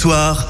soir,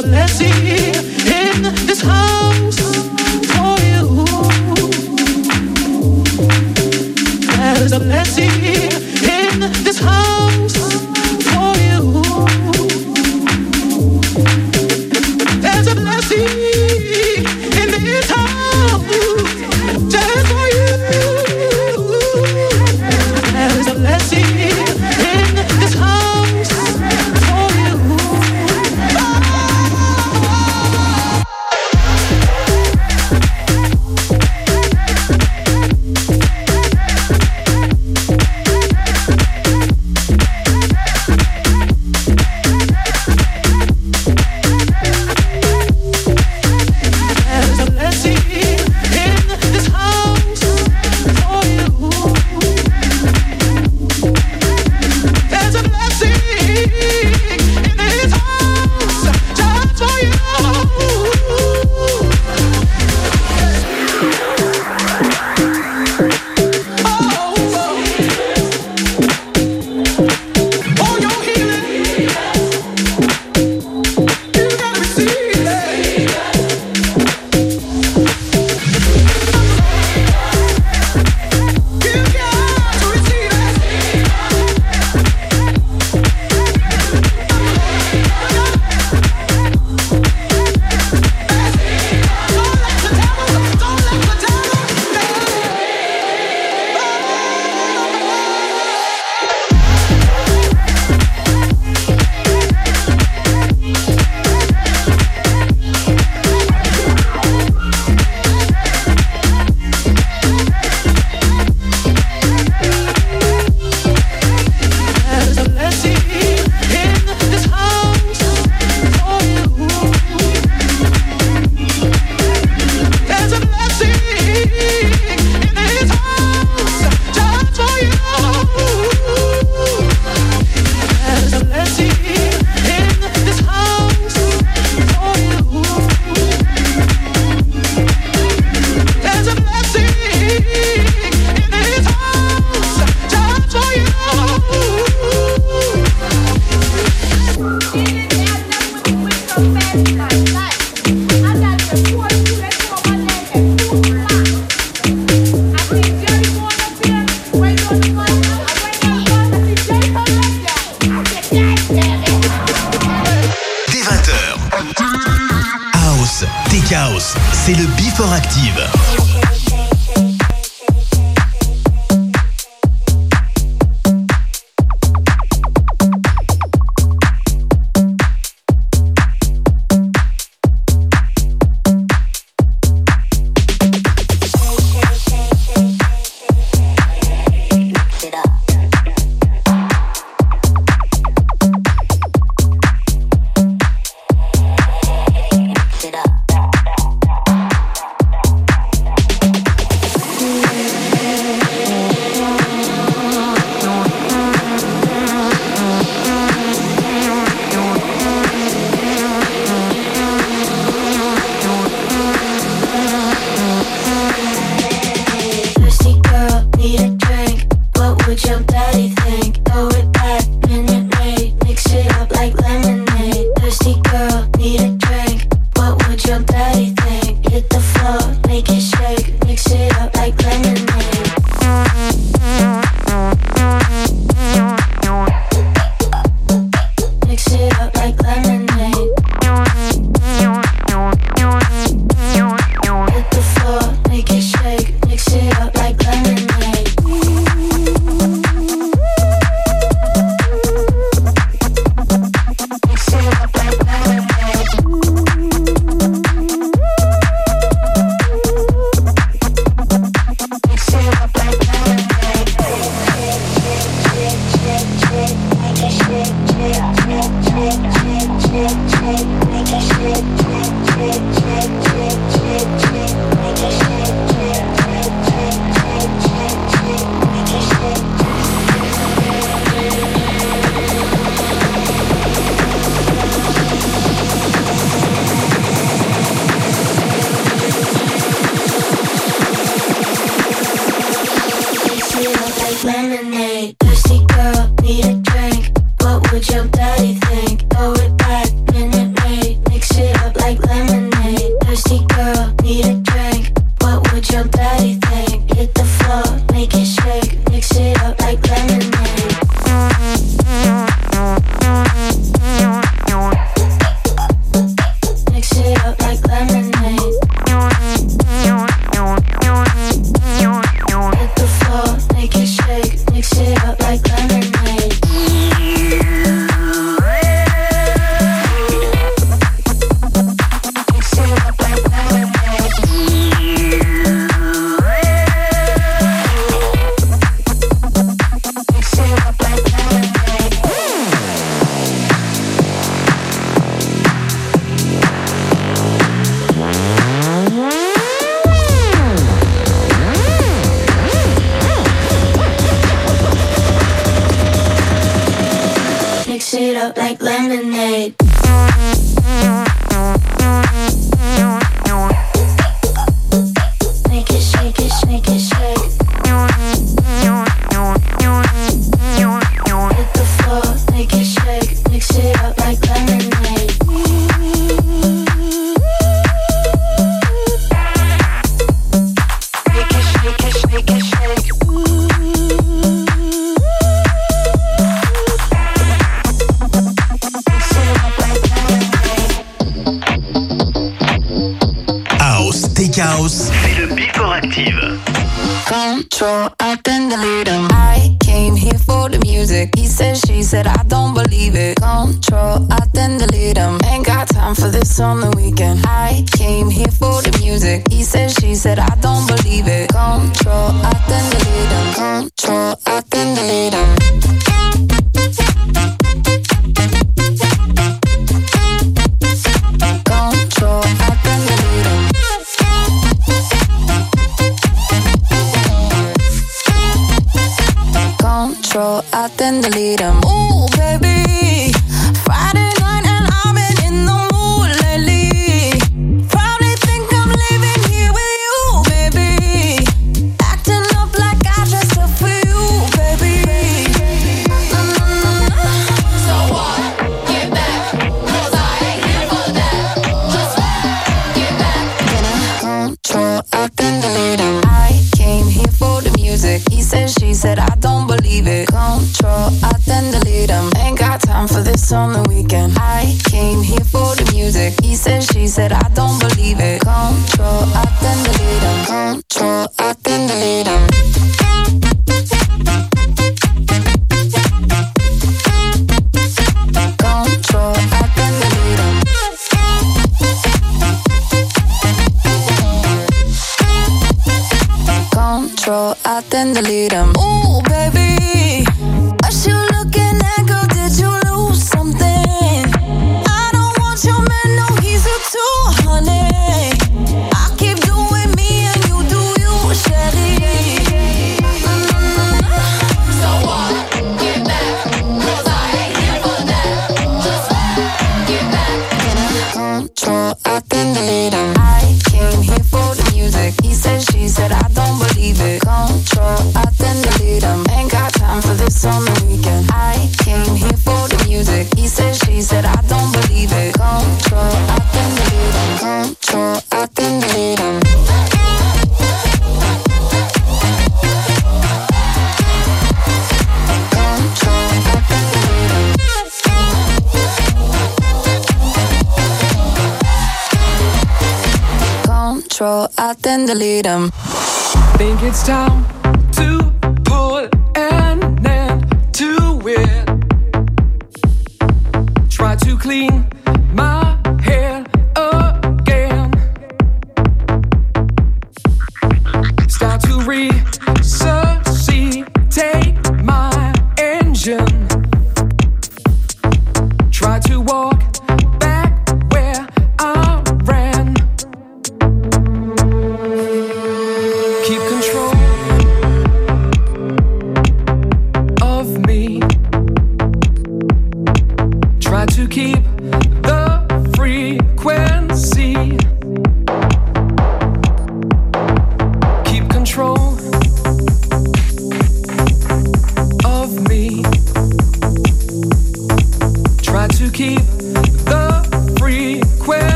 a blessing in this house for you. There's a blessing in this house.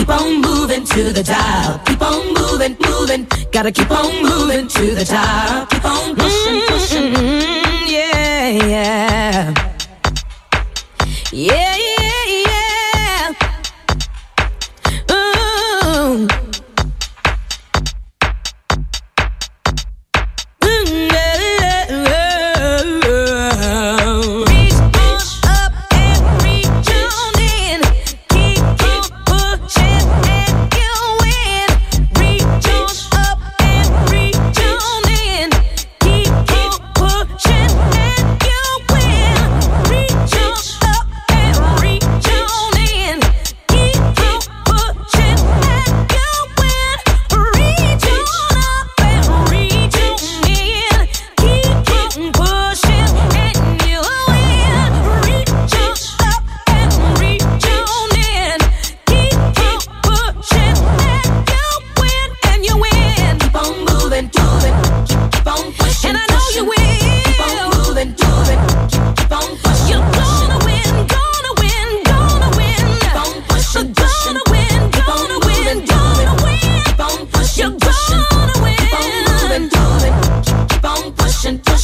keep on moving to the top. Keep on moving, moving. Gotta keep on moving to the top. Keep on pushing, pushing. Mm-hmm, yeah, yeah. Yeah, yeah.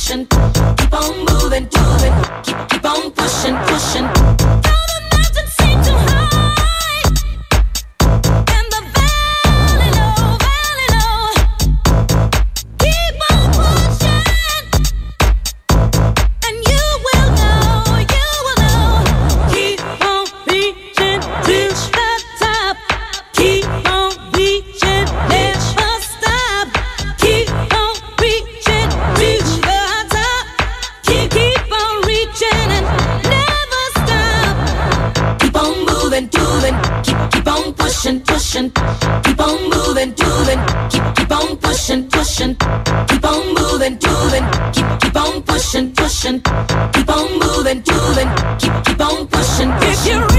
motion. Keep on moving, moving. Keep, keep on. pushing, keep on moving, doing, keep keep on pushing, pushing, keep on moving, doing, keep keep on pushing, pushing, keep on moving, doing, keep keep on pushing, pushing.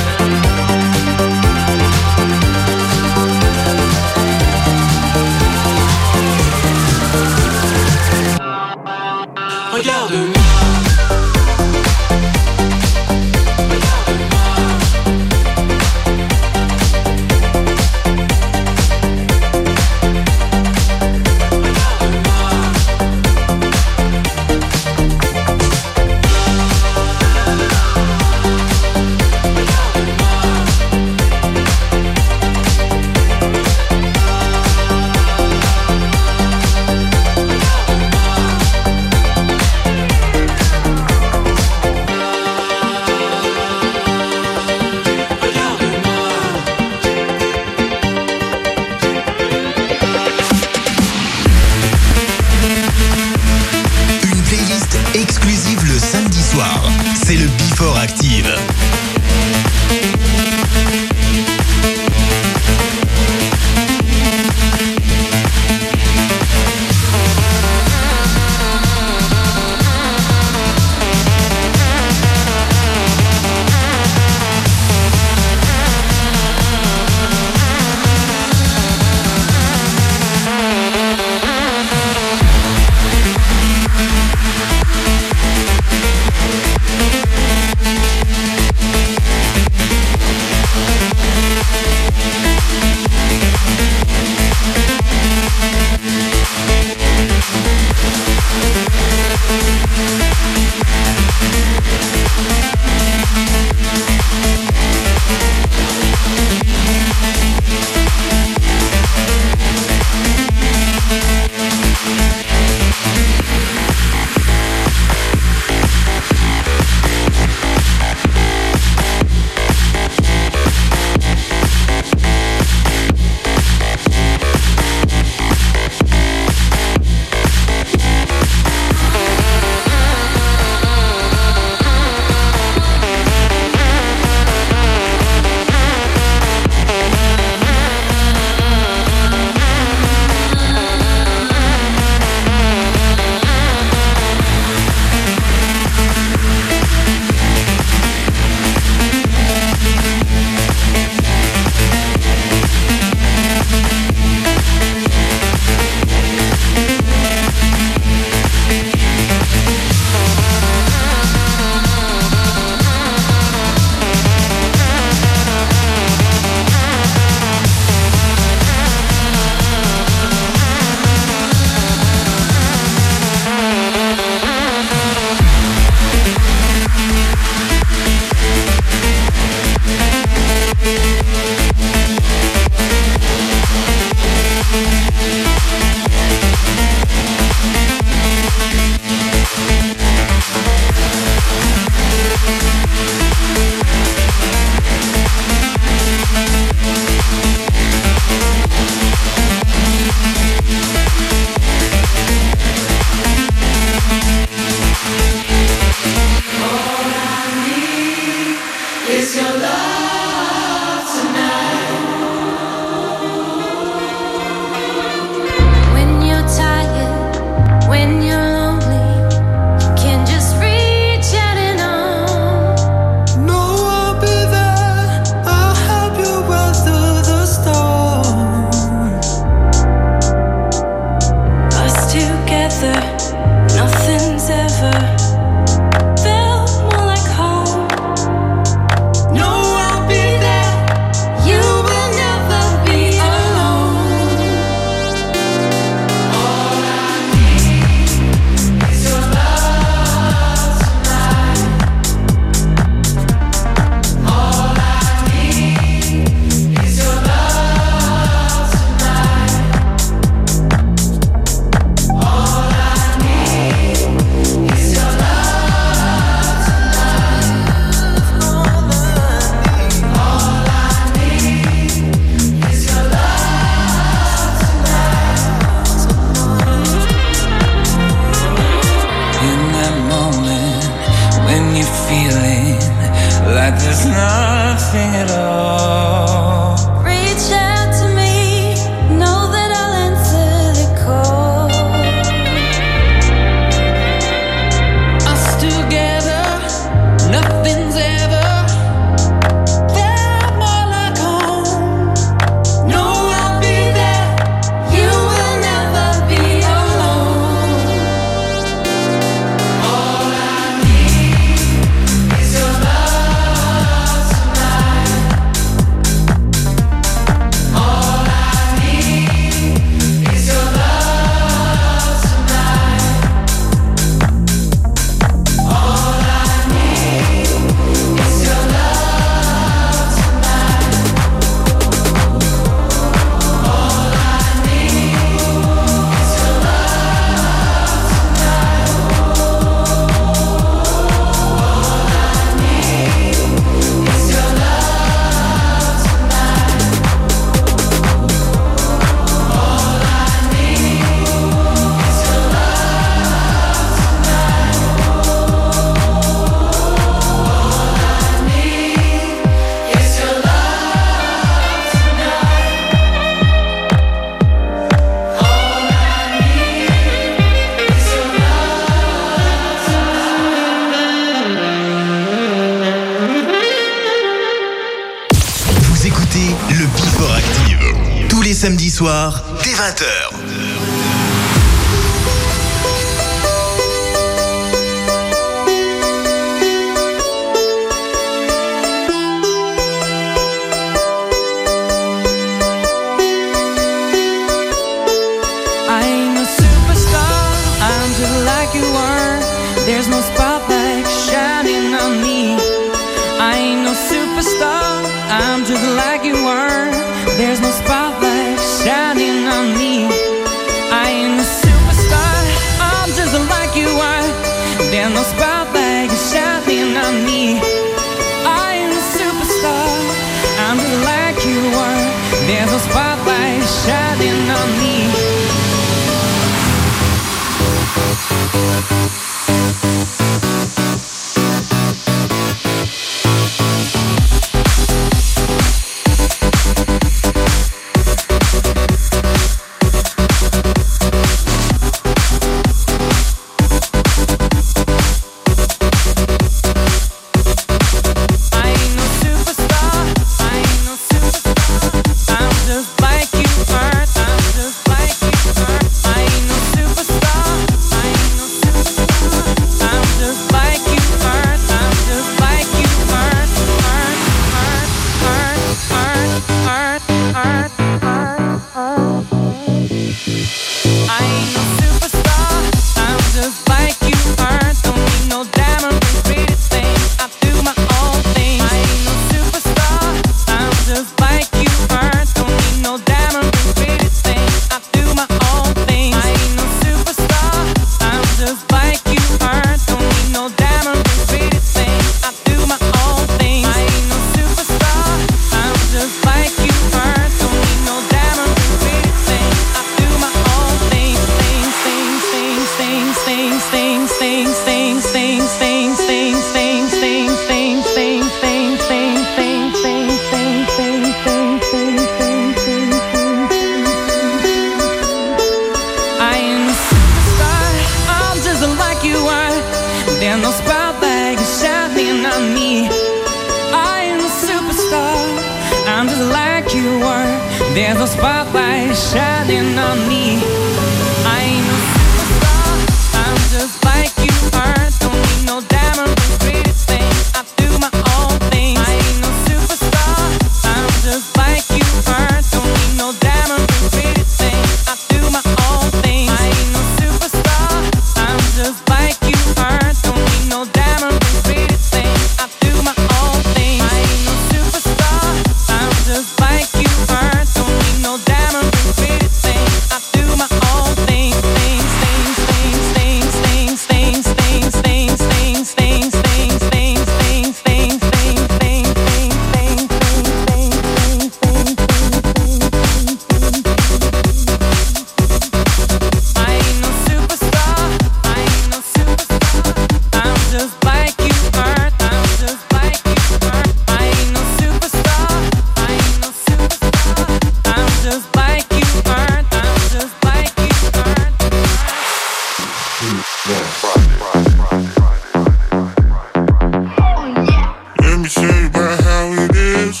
me tell you about how it is.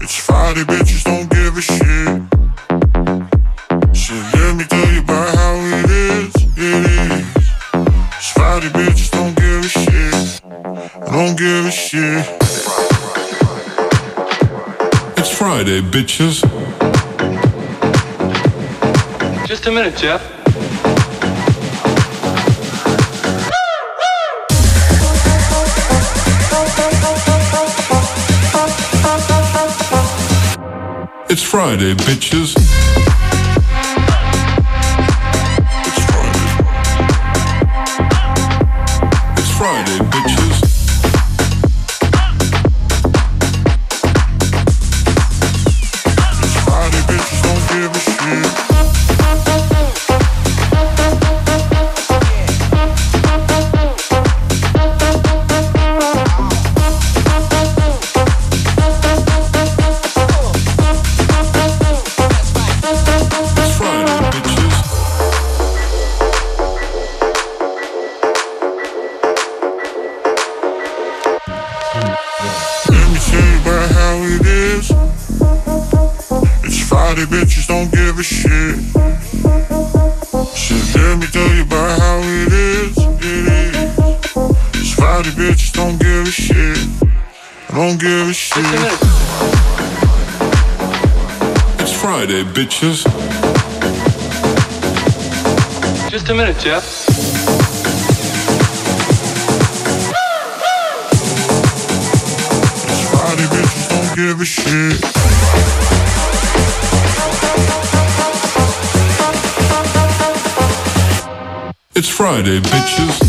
It's Friday, bitches don't give a shit. So let me tell you about how it is. It is. It's Friday, bitches don't give a shit. I don't give a shit. It's Friday, bitches. Just a minute, Jeff. It's Friday, bitches. Jeff. Shit. It's Friday, bitches.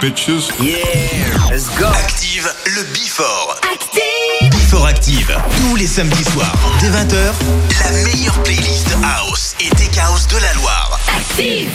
Bitches. Yeah, let's go. Active le Before. Active. Before Active. Tous les samedis soirs, dès 20h, la meilleure playlist house et tech house de la Loire. Active.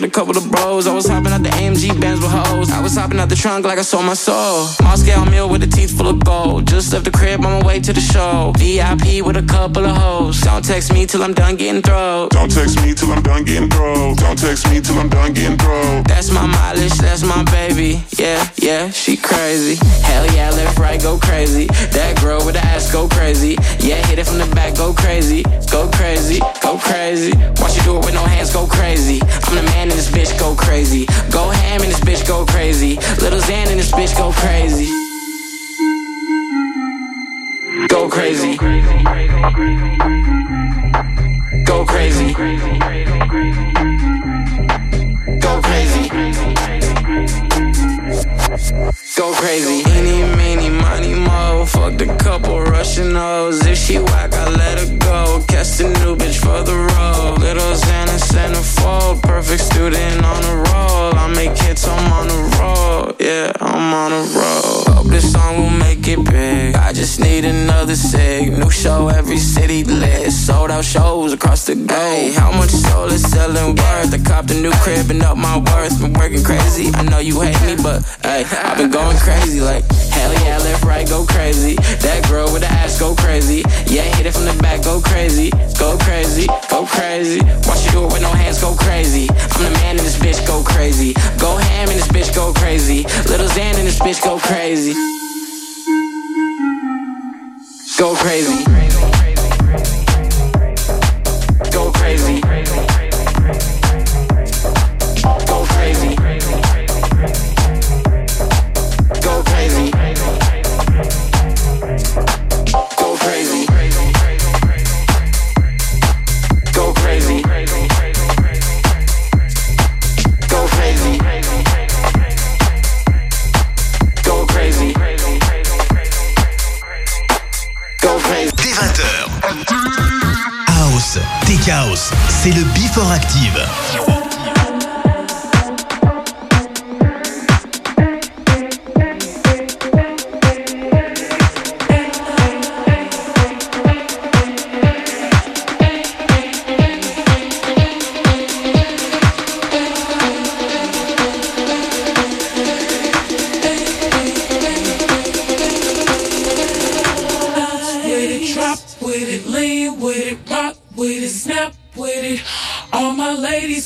With a couple of bros. I was hopping out the AMG Benz with hoes. I was hopping out the trunk like I sold my soul. Moscow meal with a teeth full of gold. Just left the crib on my way to the show. VIP with a couple of hoes. Don't text me till I'm done getting throat. Don't text me till I'm done getting throw. Don't text me till I'm done getting throw. That's my mileage, that's my baby. Yeah, yeah, she crazy. Hell yeah, left, right, go crazy. That girl with the ass go crazy. Yeah, hit it from the back, go crazy. Go crazy, go crazy. Watch you do it with no hands, go crazy. I'm the man in this bitch, go crazy. Go ham in this bitch, go crazy. Little Xan in this bitch, go crazy. Go crazy. Go crazy. Go crazy. Go crazy. Eeny, meeny, money, mo. Fucked a couple Russian hoes. If she whack, I let her go. Catch the new for the road. Little Xana centerfold. Perfect student on a roll. I make hits, I'm on a roll. Yeah, I'm on a roll. Hope this song will make it big. I just need another sig. New show, every city lit. Sold out shows across the globe. Hey, how much soul is selling worth? I copped a new crib and up my worth. Been working crazy. I know you hate me, but hey, I've been going crazy. Like, hell yeah, left, right, go crazy. That girl with the ass go crazy. Yeah, hit it from the back, go crazy. Go crazy, go crazy. Watch you do it with no hands, go crazy. I'm the man in this bitch, go crazy. Go ham in this bitch, go crazy. Little Xan in this bitch, go crazy. Go crazy. Go Active.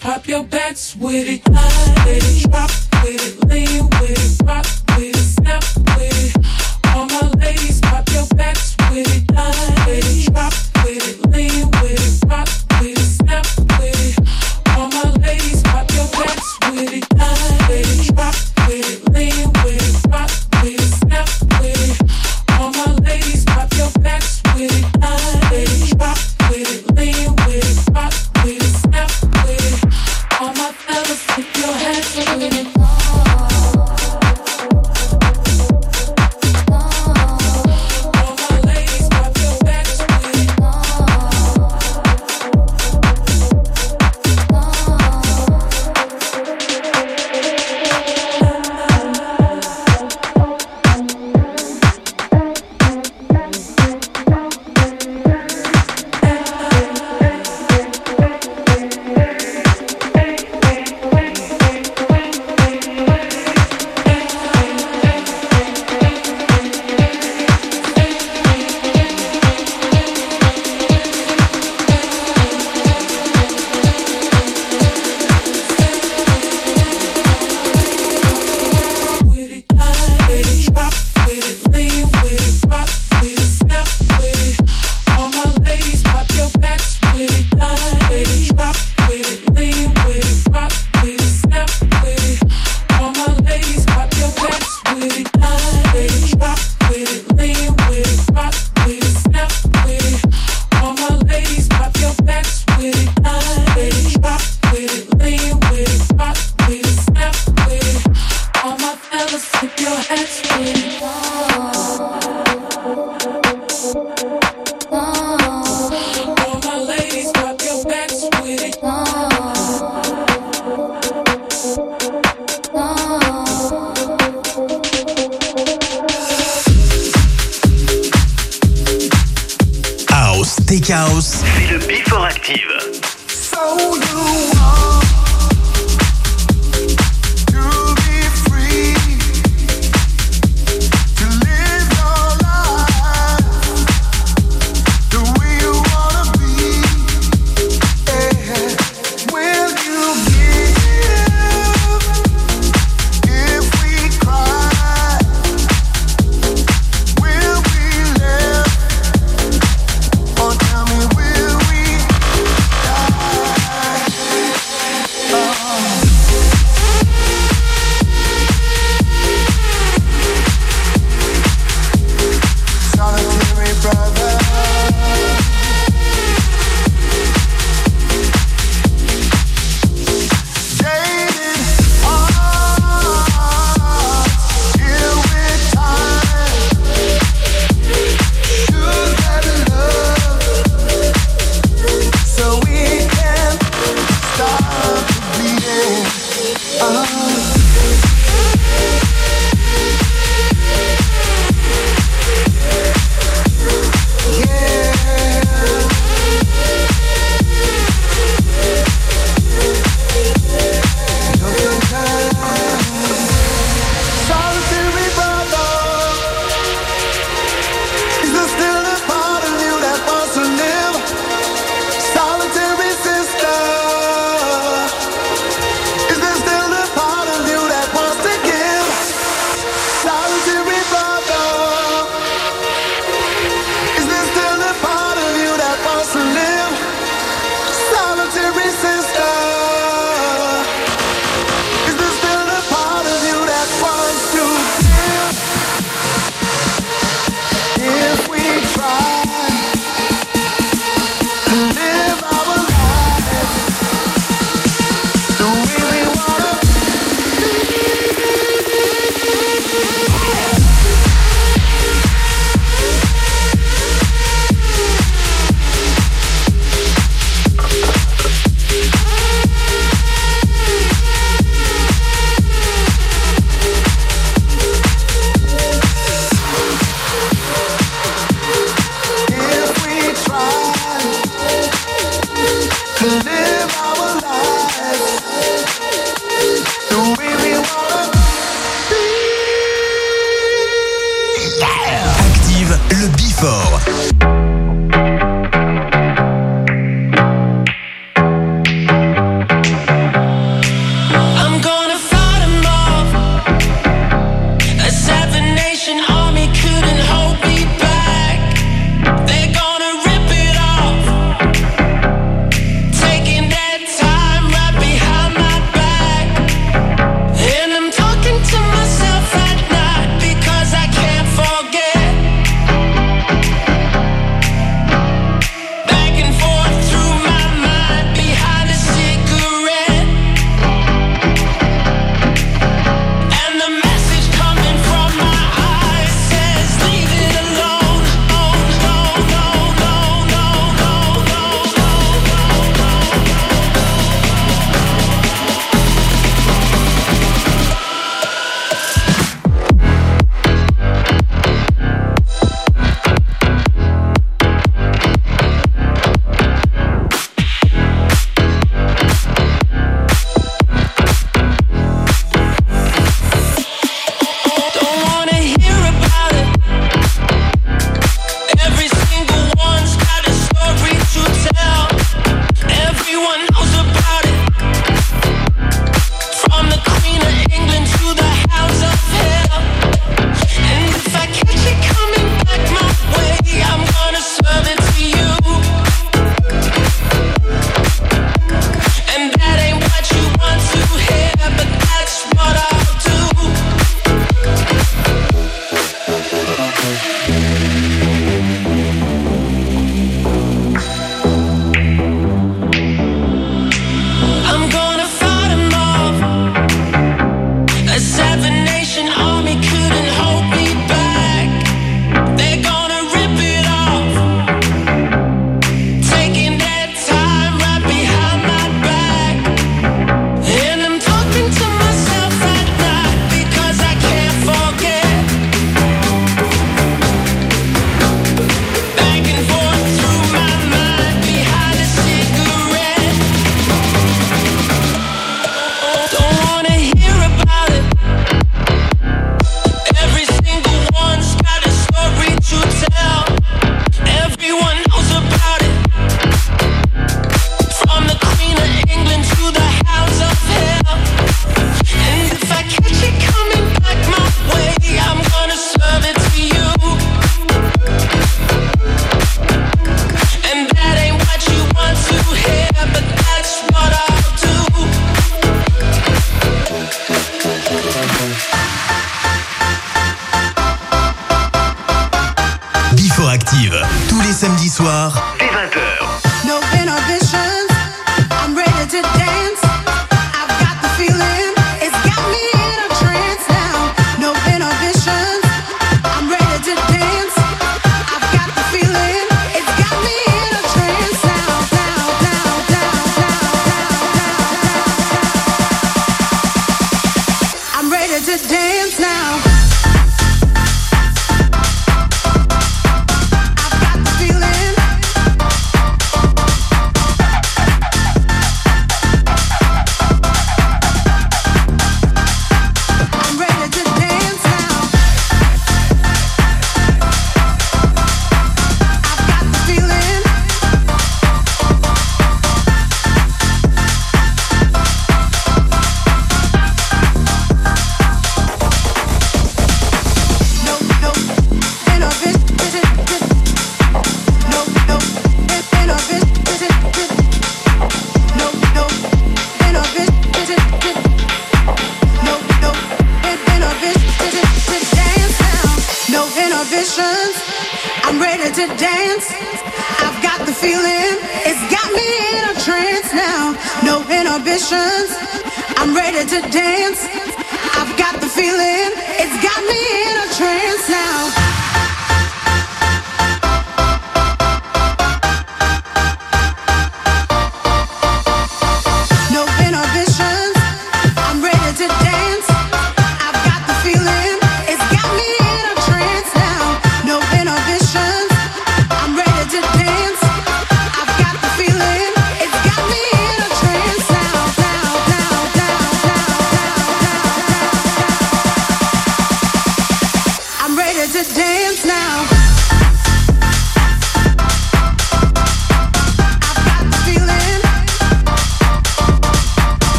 Pop your backs with it.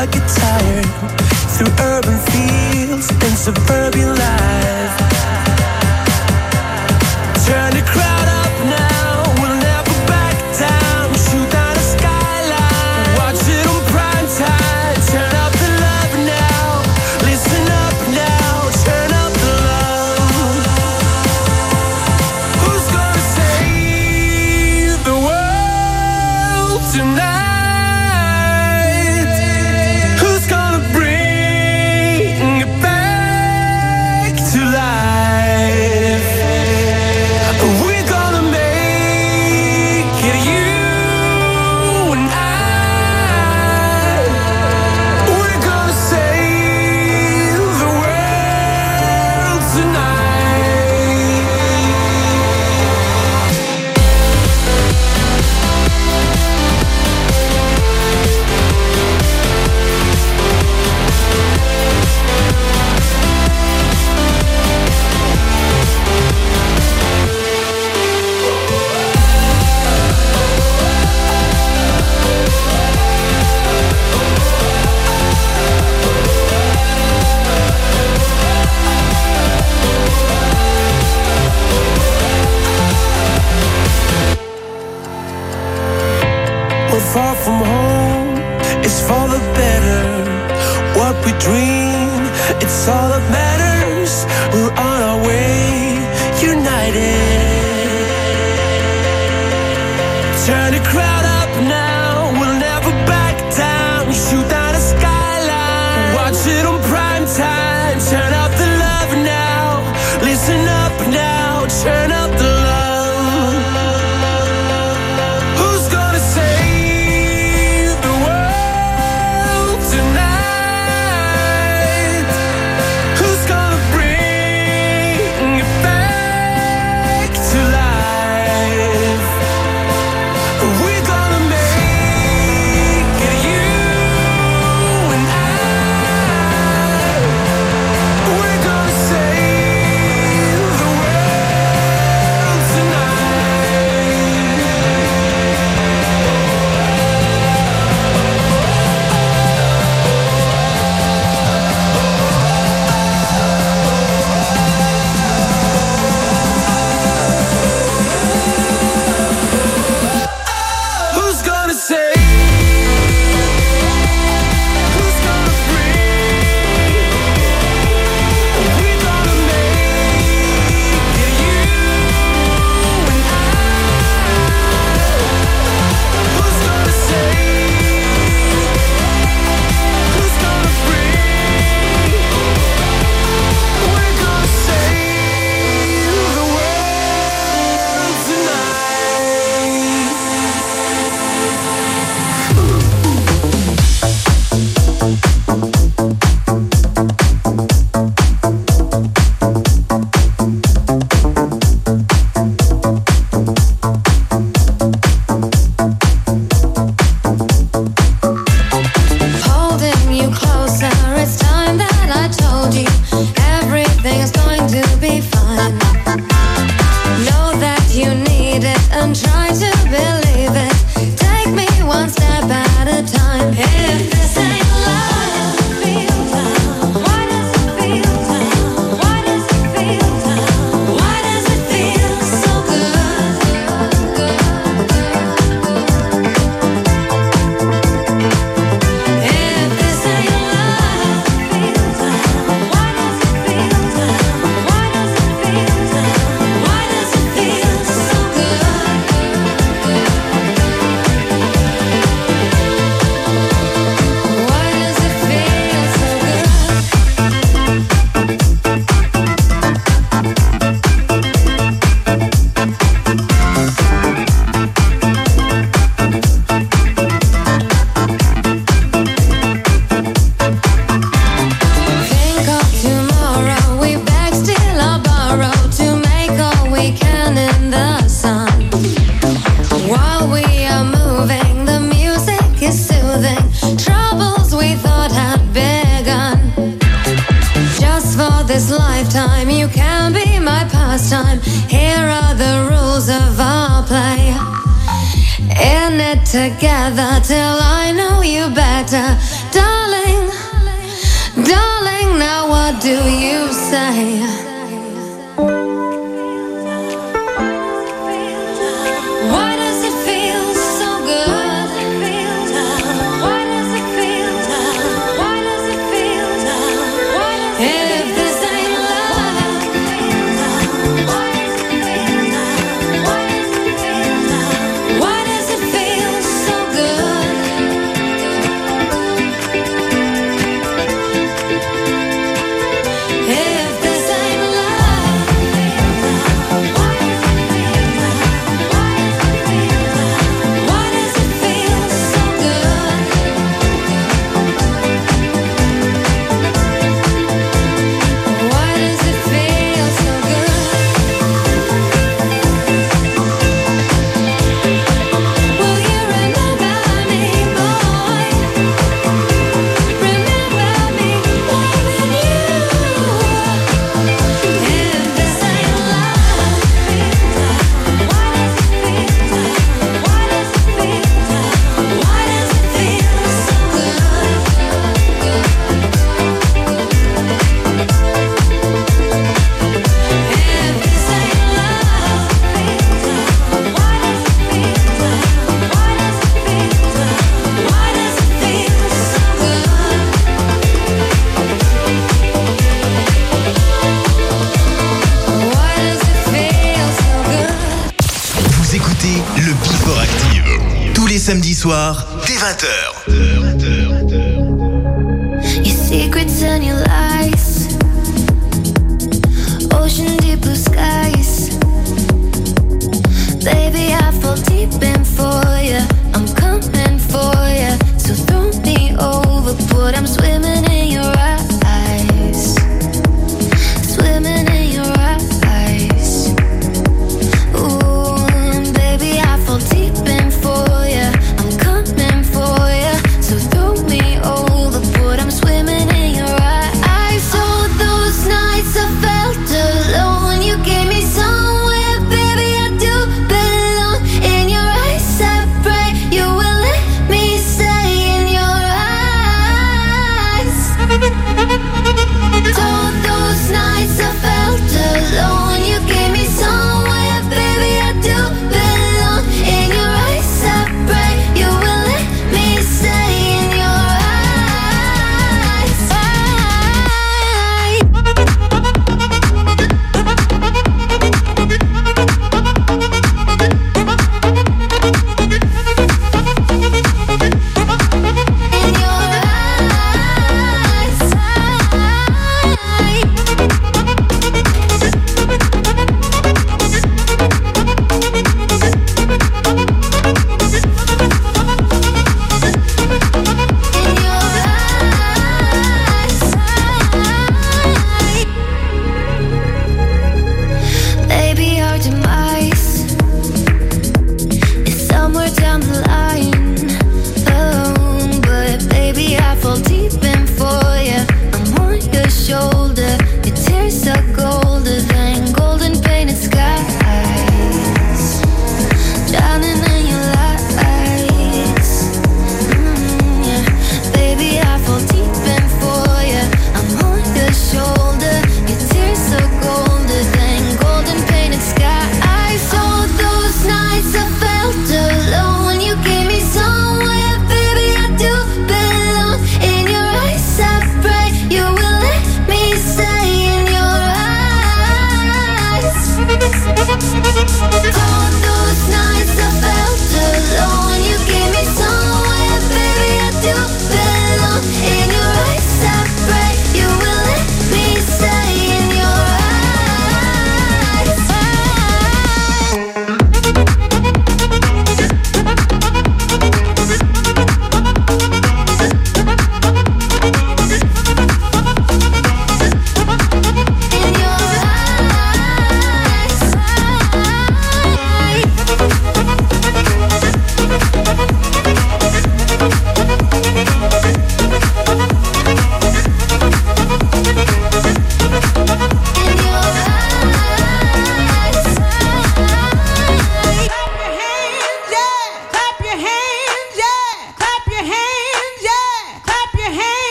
Never get tired. Through urban fields and suburban life.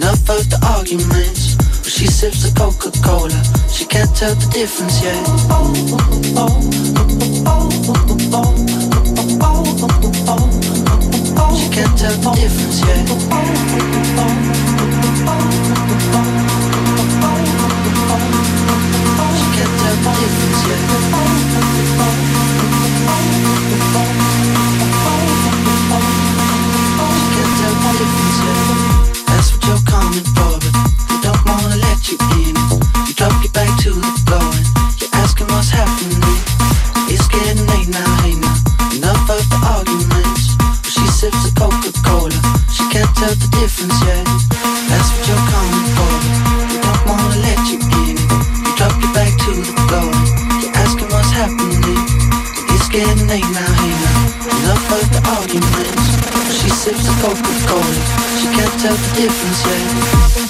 Enough of the arguments. Well, she sips the Coca Cola. She can't tell the difference yet. She can't tell the difference yet. She can't tell the difference yet. focus gold. She can't tell the difference yet.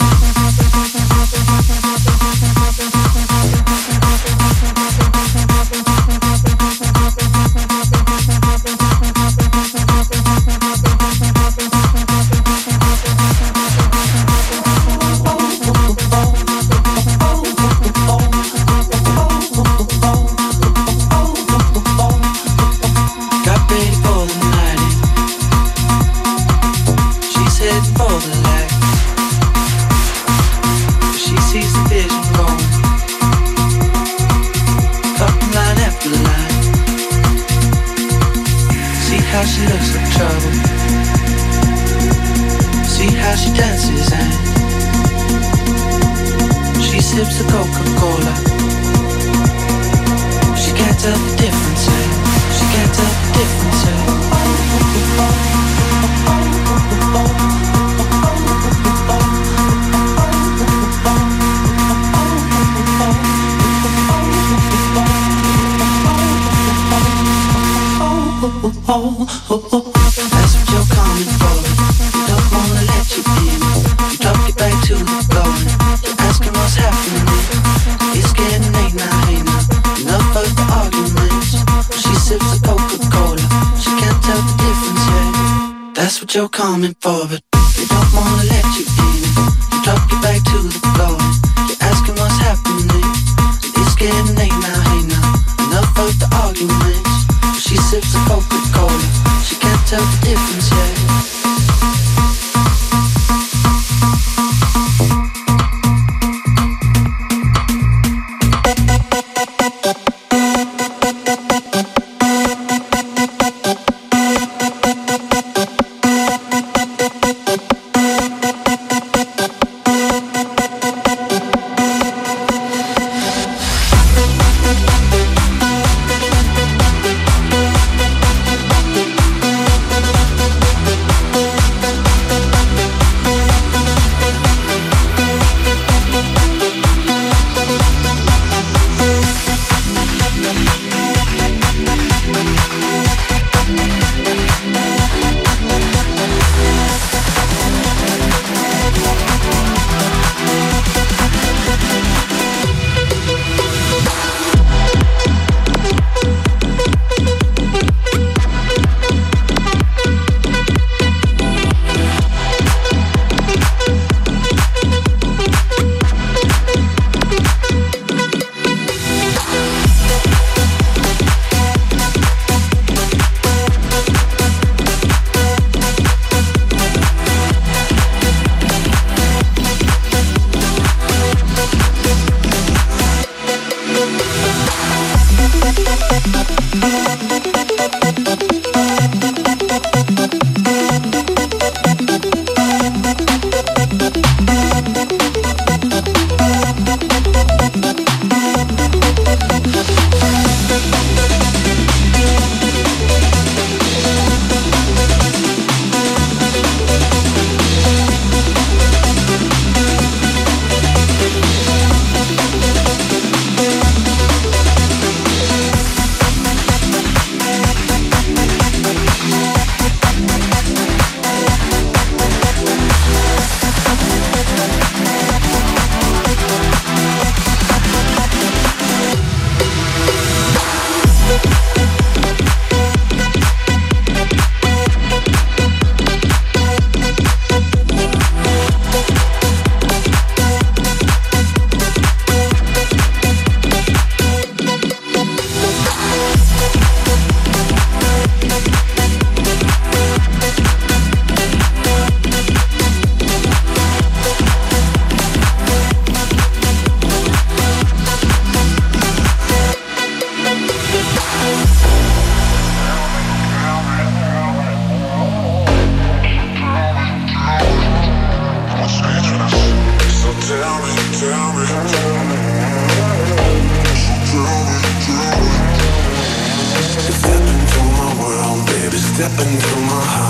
through my heart.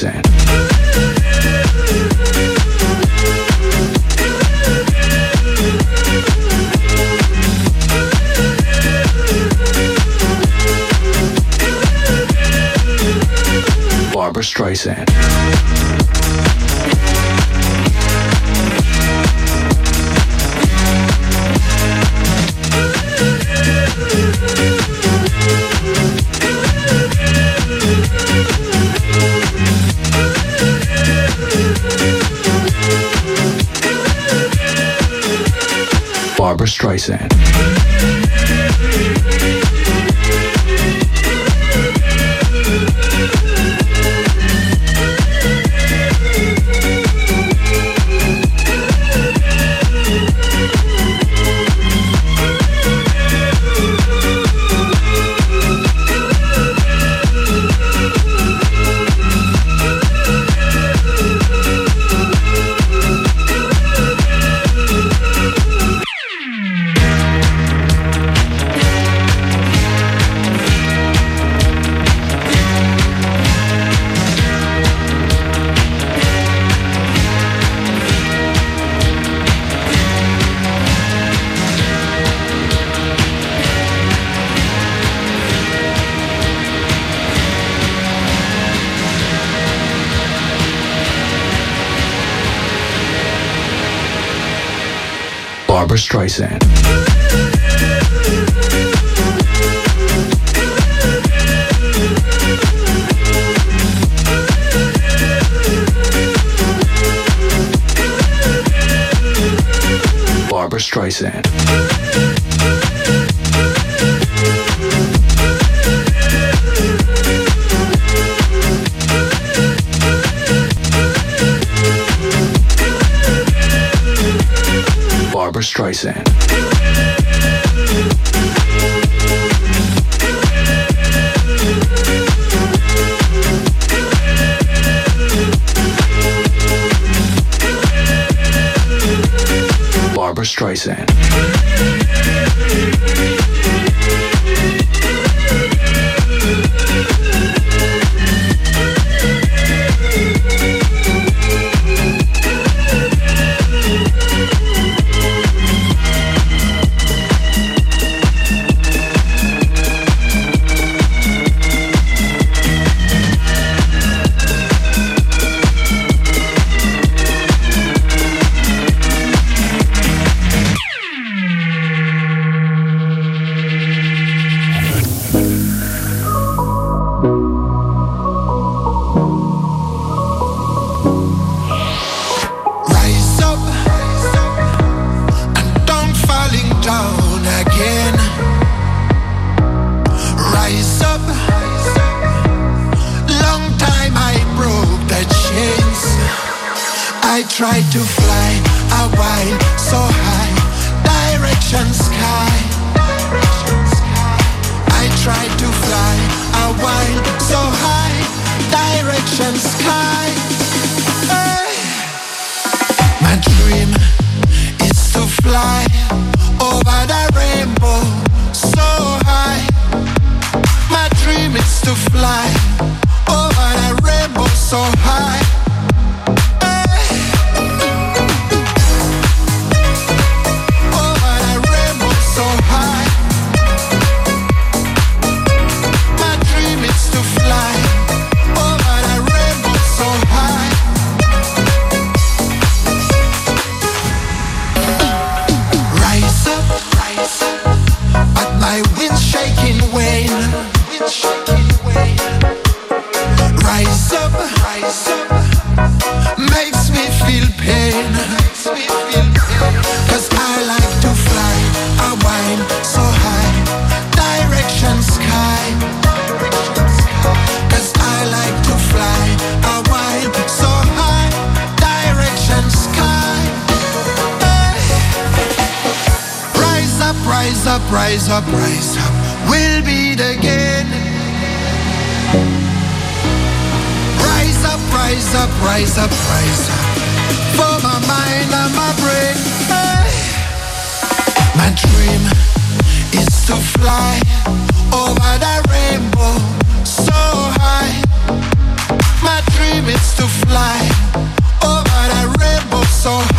Barbara I tried to fly a while so high, direction sky. I tried to fly a while so high, direction sky. Hey. My dream is to fly over the rainbow so high. My dream is to fly over the rainbow so high. Rise up, rise up. We'll beat again. Rise up, rise up, rise up, rise up. For my mind and my brain. Hey. My dream is to fly over the rainbow so high. My dream is to fly over that rainbow so high.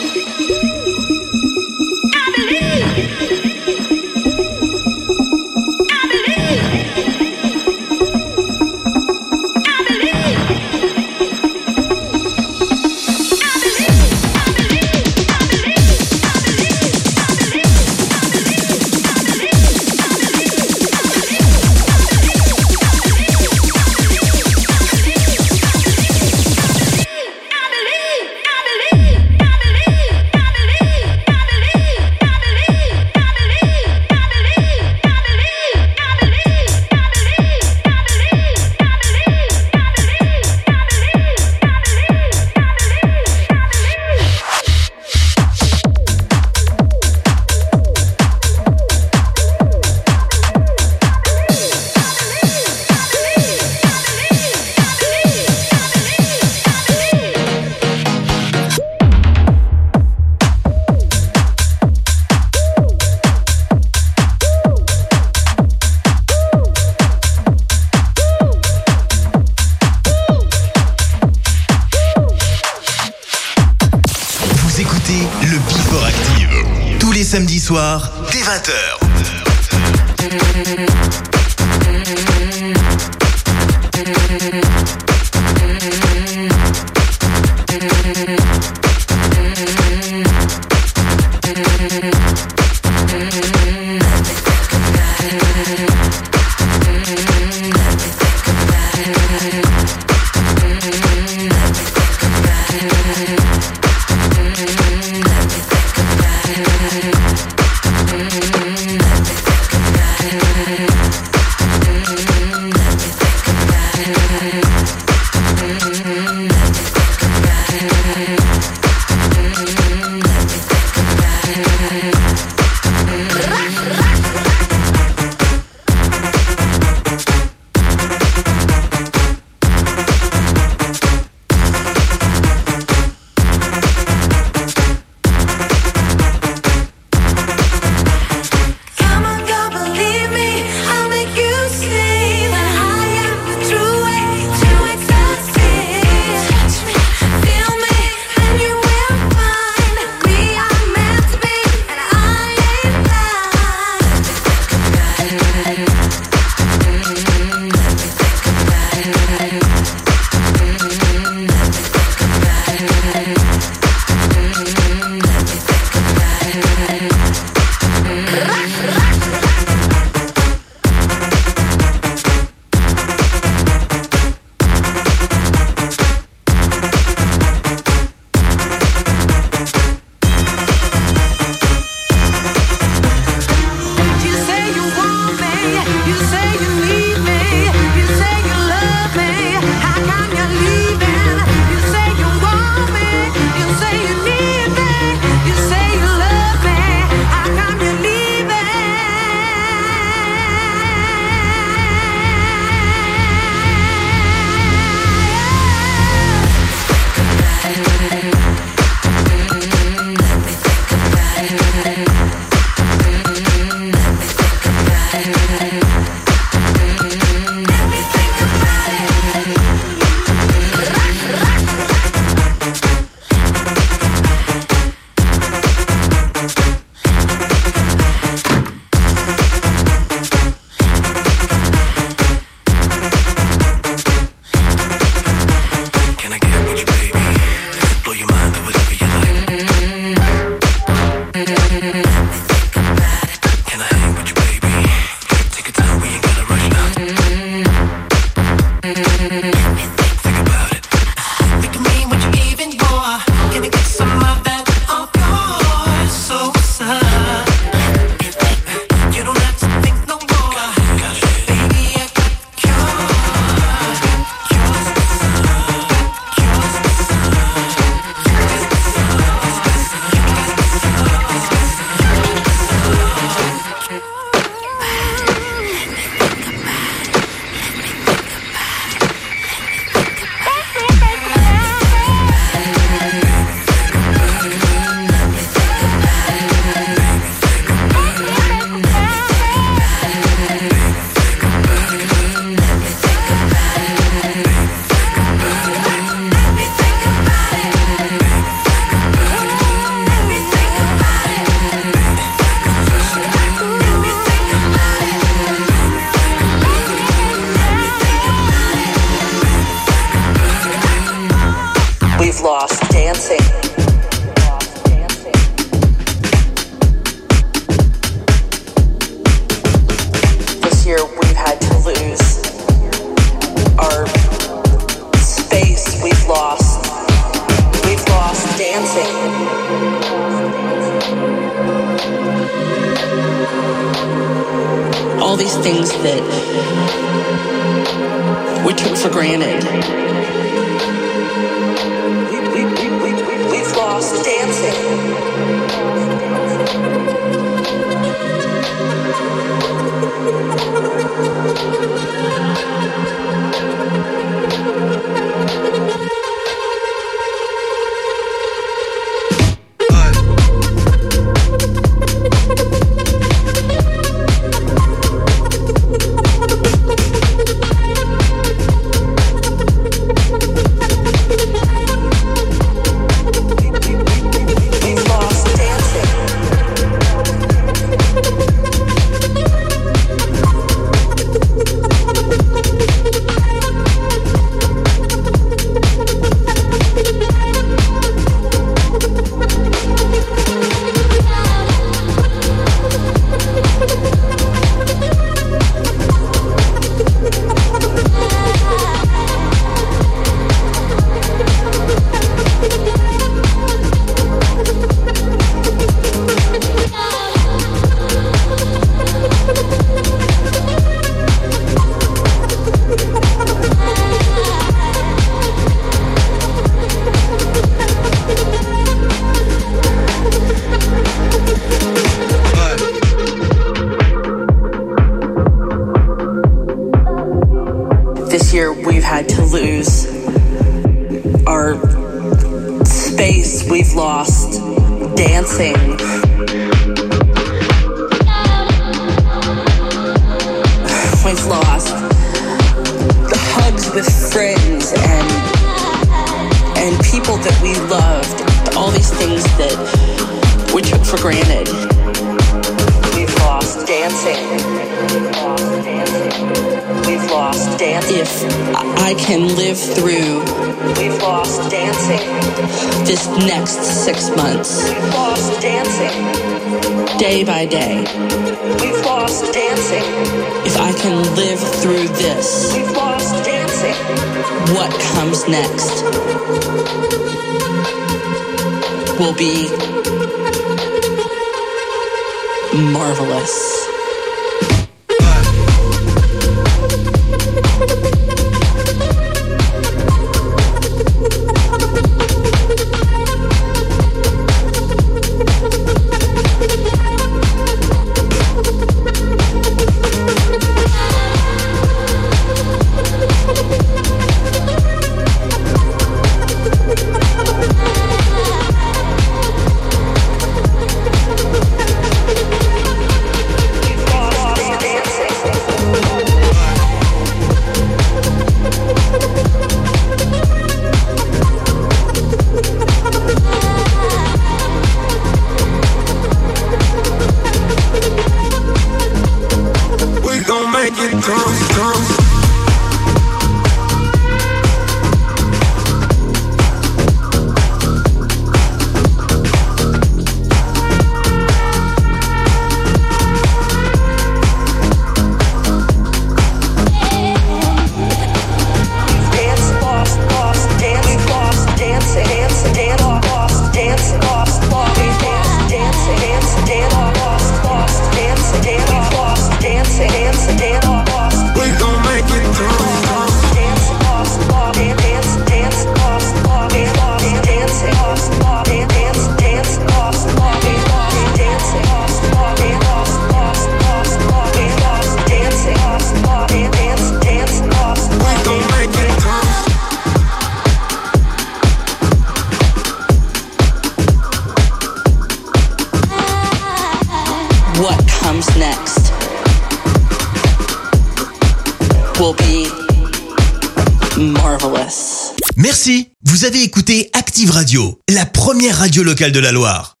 Locale de la Loire.